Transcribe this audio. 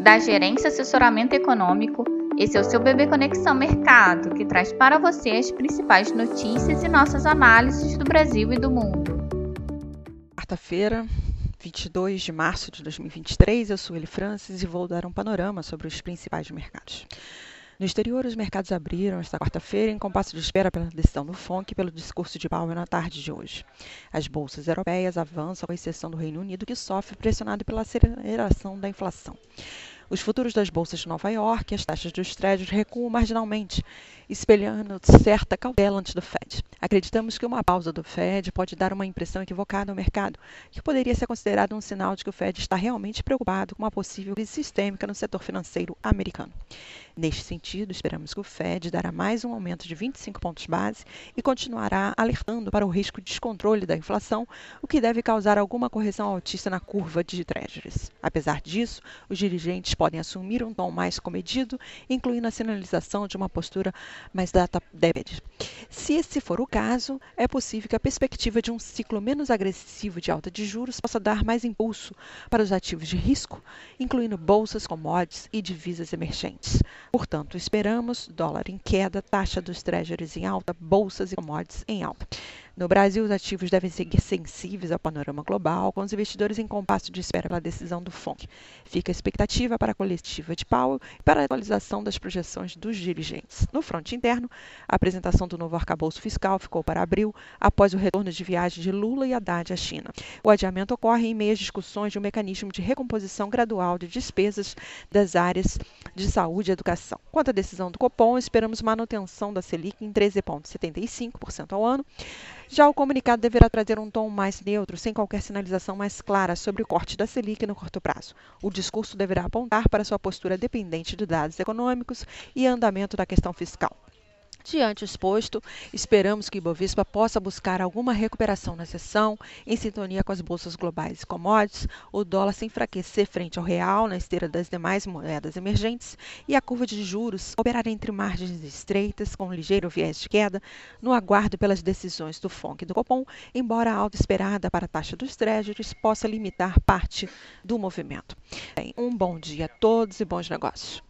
da Gerência Assessoramento Econômico. Esse é o seu Bebê Conexão Mercado, que traz para você as principais notícias e nossas análises do Brasil e do mundo. Quarta-feira, 22 de março de 2023, eu sou Eli Francis e vou dar um panorama sobre os principais mercados. No exterior, os mercados abriram esta quarta-feira em compasso de espera pela decisão do FONC e pelo discurso de Powell na tarde de hoje. As bolsas europeias avançam, com exceção do Reino Unido, que sofre pressionado pela aceleração da inflação. Os futuros das bolsas de Nova York e as taxas dos prédios recuam marginalmente, espelhando certa cautela antes do Fed. Acreditamos que uma pausa do Fed pode dar uma impressão equivocada ao mercado, que poderia ser considerado um sinal de que o Fed está realmente preocupado com uma possível crise sistêmica no setor financeiro americano. Neste sentido, esperamos que o Fed dará mais um aumento de 25 pontos base e continuará alertando para o risco de descontrole da inflação, o que deve causar alguma correção altista na curva de treasuries. Apesar disso, os dirigentes podem assumir um tom mais comedido, incluindo a sinalização de uma postura mais data debit. Se esse for o caso, é possível que a perspectiva de um ciclo menos agressivo de alta de juros possa dar mais impulso para os ativos de risco, incluindo bolsas, commodities e divisas emergentes. Portanto, esperamos dólar em queda, taxa dos treasuries em alta, bolsas e commodities em alta. No Brasil, os ativos devem seguir sensíveis ao panorama global, com os investidores em compasso de espera pela decisão do FONC. Fica a expectativa para a coletiva de Powell e para a atualização das projeções dos dirigentes. No fronte interno, a apresentação do novo arcabouço fiscal ficou para abril, após o retorno de viagem de Lula e Haddad à China. O adiamento ocorre em meio às discussões de um mecanismo de recomposição gradual de despesas das áreas de saúde e educação. Quanto à decisão do Copom, esperamos manutenção da Selic em 13,75% ao ano. Já o comunicado deverá trazer um tom mais neutro, sem qualquer sinalização mais clara sobre o corte da Selic no curto prazo. O discurso deverá apontar para sua postura dependente de dados econômicos e andamento da questão fiscal. Diante exposto, esperamos que o Ibovespa possa buscar alguma recuperação na sessão, em sintonia com as bolsas globais e commodities, o dólar se enfraquecer frente ao real na esteira das demais moedas emergentes e a curva de juros operar entre margens estreitas, com um ligeiro viés de queda, no aguardo pelas decisões do FONC e do Copom, embora a alta esperada para a taxa dos treasuries possa limitar parte do movimento. Bem, um bom dia a todos e bons negócios.